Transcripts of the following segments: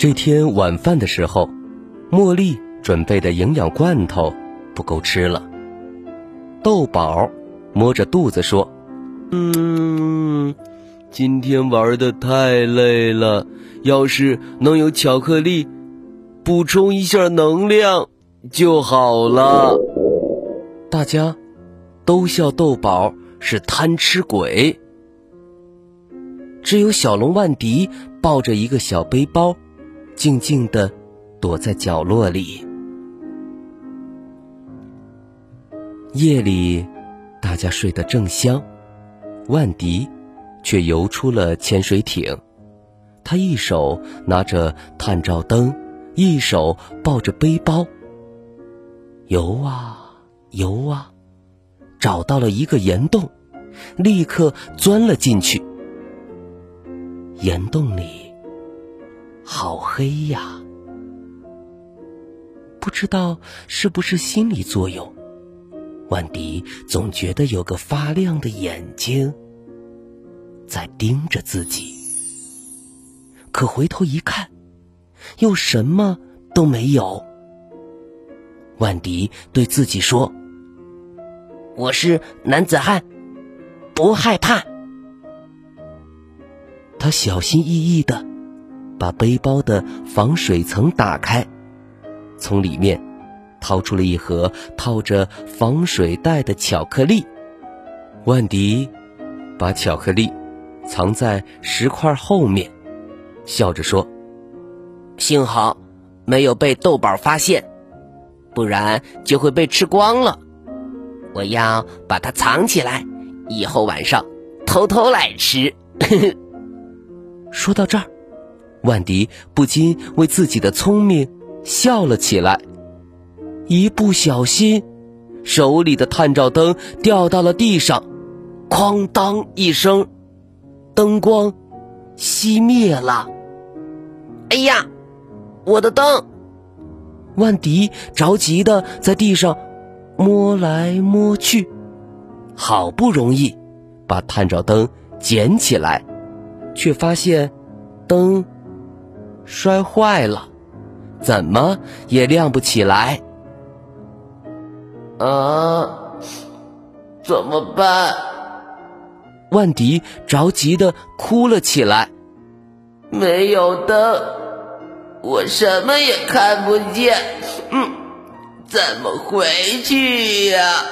这天晚饭的时候，茉莉准备的营养罐头不够吃了。豆宝摸着肚子说：“嗯，今天玩的太累了，要是能有巧克力补充一下能量就好了。”大家都笑豆宝是贪吃鬼，只有小龙万迪抱着一个小背包。静静的躲在角落里。夜里，大家睡得正香，万迪却游出了潜水艇。他一手拿着探照灯，一手抱着背包，游啊游啊，找到了一个岩洞，立刻钻了进去。岩洞里。好黑呀！不知道是不是心理作用，万迪总觉得有个发亮的眼睛在盯着自己。可回头一看，又什么都没有。万迪对自己说：“我是男子汉，不害怕。”他小心翼翼的。把背包的防水层打开，从里面掏出了一盒套着防水袋的巧克力。万迪把巧克力藏在石块后面，笑着说：“幸好没有被豆宝发现，不然就会被吃光了。我要把它藏起来，以后晚上偷偷来吃。”说到这儿。万迪不禁为自己的聪明笑了起来，一不小心，手里的探照灯掉到了地上，哐当一声，灯光熄灭了。哎呀，我的灯！万迪着急的在地上摸来摸去，好不容易把探照灯捡起来，却发现灯。摔坏了，怎么也亮不起来。啊，怎么办？万迪着急的哭了起来。没有灯，我什么也看不见。嗯，怎么回去呀？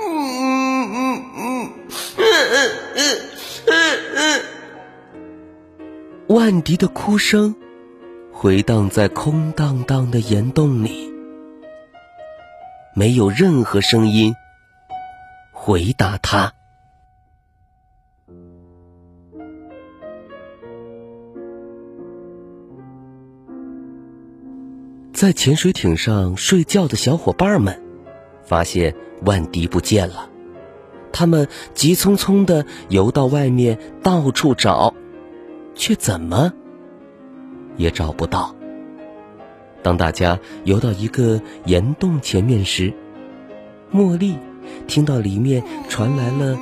嗯嗯嗯嗯嗯嗯嗯嗯。万迪的哭声。回荡在空荡荡的岩洞里，没有任何声音回答他。在潜水艇上睡觉的小伙伴们发现万迪不见了，他们急匆匆的游到外面到处找，却怎么？也找不到。当大家游到一个岩洞前面时，茉莉听到里面传来了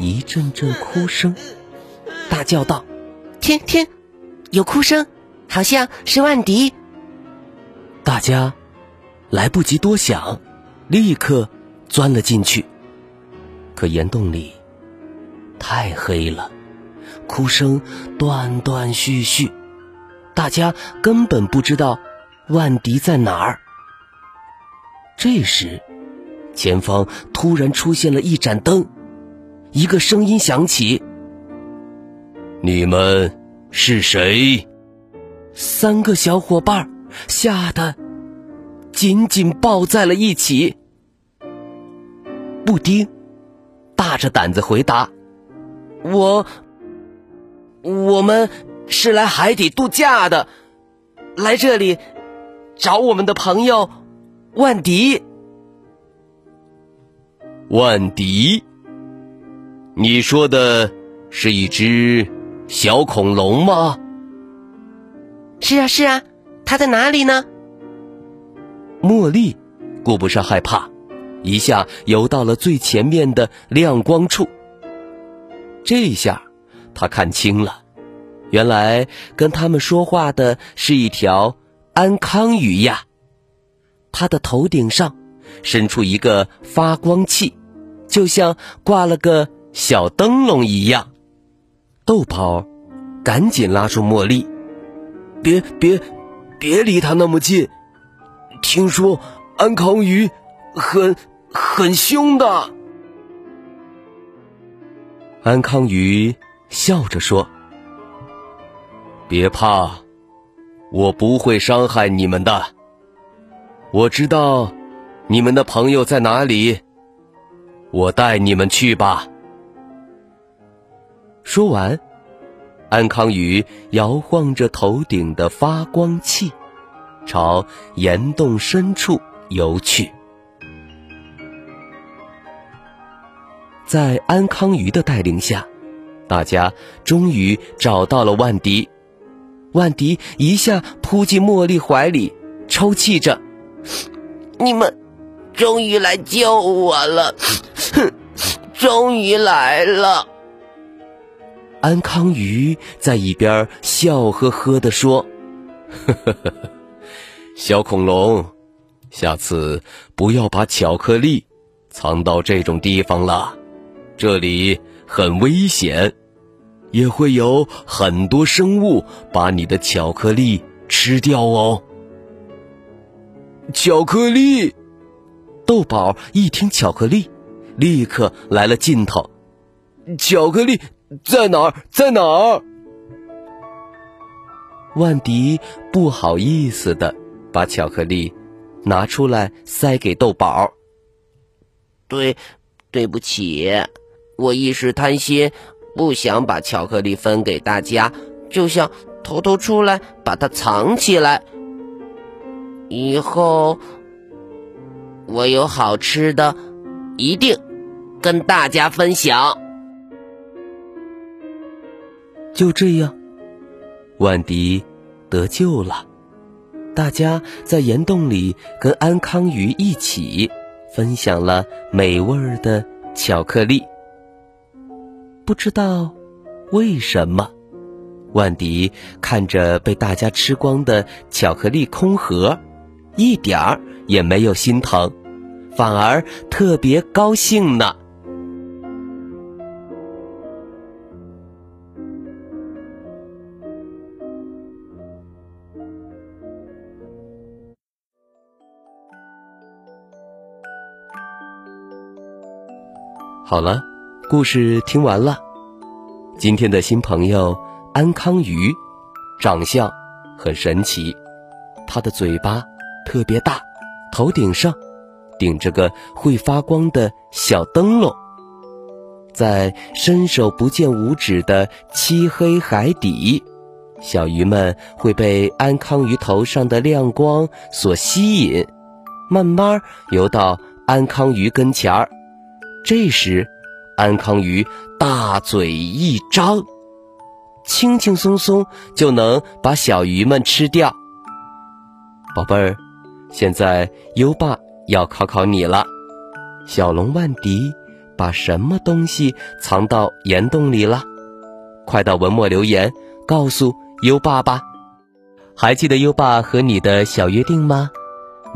一阵阵哭声，大叫道：“听听，有哭声，好像是万迪。”大家来不及多想，立刻钻了进去。可岩洞里太黑了，哭声断断续续。大家根本不知道万迪在哪儿。这时，前方突然出现了一盏灯，一个声音响起：“你们是谁？”三个小伙伴吓得紧紧抱在了一起。布丁大着胆子回答：“我，我们是来海底度假的，来这里找我们的朋友万迪。”万迪，你说的是一只小恐龙吗？是啊，是啊，它在哪里呢？茉莉顾不上害怕，一下游到了最前面的亮光处。这下他看清了，原来跟他们说话的是一条安康鱼呀。它的头顶上伸出一个发光器，就像挂了个小灯笼一样。豆包赶紧拉住茉莉。别别，别离他那么近！听说安康鱼很很凶的。安康鱼笑着说：“别怕，我不会伤害你们的。我知道你们的朋友在哪里，我带你们去吧。”说完。安康鱼摇晃着头顶的发光器，朝岩洞深处游去。在安康鱼的带领下，大家终于找到了万迪。万迪一下扑进茉莉怀里，抽泣着：“你们终于来救我了，哼，终于来了。”安康鱼在一边笑呵呵地说：“呵呵呵，小恐龙，下次不要把巧克力藏到这种地方了，这里很危险，也会有很多生物把你的巧克力吃掉哦。”巧克力，豆宝一听巧克力，立刻来了劲头，巧克力。在哪儿？在哪儿？万迪不好意思的把巧克力拿出来塞给豆宝。对，对不起，我一时贪心，不想把巧克力分给大家，就想偷偷出来把它藏起来。以后我有好吃的，一定跟大家分享。就这样，万迪得救了。大家在岩洞里跟安康鱼一起分享了美味的巧克力。不知道为什么，万迪看着被大家吃光的巧克力空盒，一点儿也没有心疼，反而特别高兴呢。好了，故事听完了。今天的新朋友安康鱼，长相很神奇。它的嘴巴特别大，头顶上顶着个会发光的小灯笼。在伸手不见五指的漆黑海底，小鱼们会被安康鱼头上的亮光所吸引，慢慢游到安康鱼跟前儿。这时，安康鱼大嘴一张，轻轻松松就能把小鱼们吃掉。宝贝儿，现在优爸要考考你了：小龙万迪把什么东西藏到岩洞里了？快到文末留言告诉优爸吧。还记得优爸和你的小约定吗？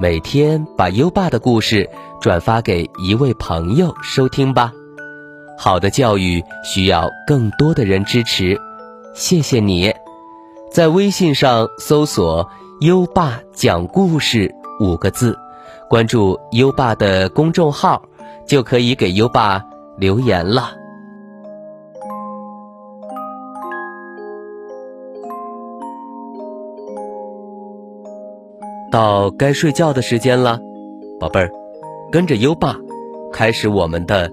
每天把优爸的故事。转发给一位朋友收听吧。好的教育需要更多的人支持，谢谢你。在微信上搜索“优爸讲故事”五个字，关注优爸的公众号，就可以给优爸留言了。到该睡觉的时间了，宝贝儿。跟着优爸，开始我们的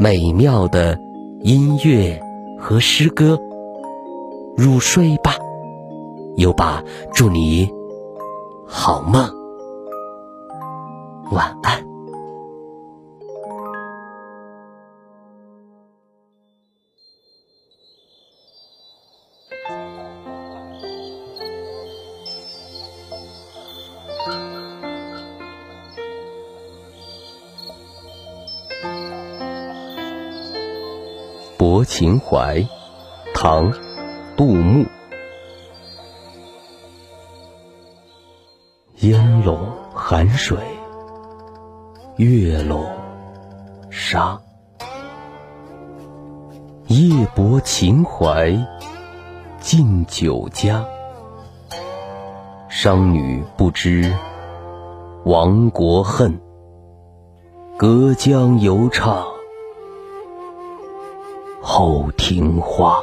美妙的音乐和诗歌入睡吧。优爸，祝你好梦。晚秦淮》唐·杜牧。烟笼寒水。月笼沙，夜泊秦淮近酒家。商女不知亡国恨，隔江犹唱后庭花。《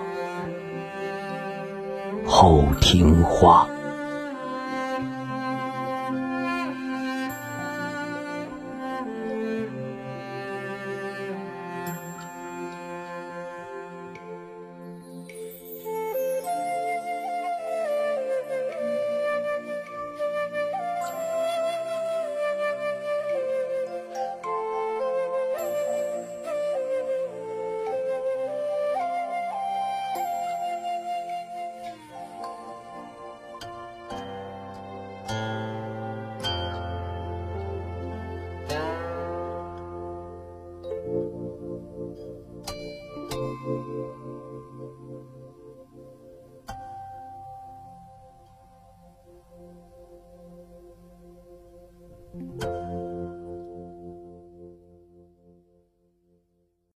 好听话。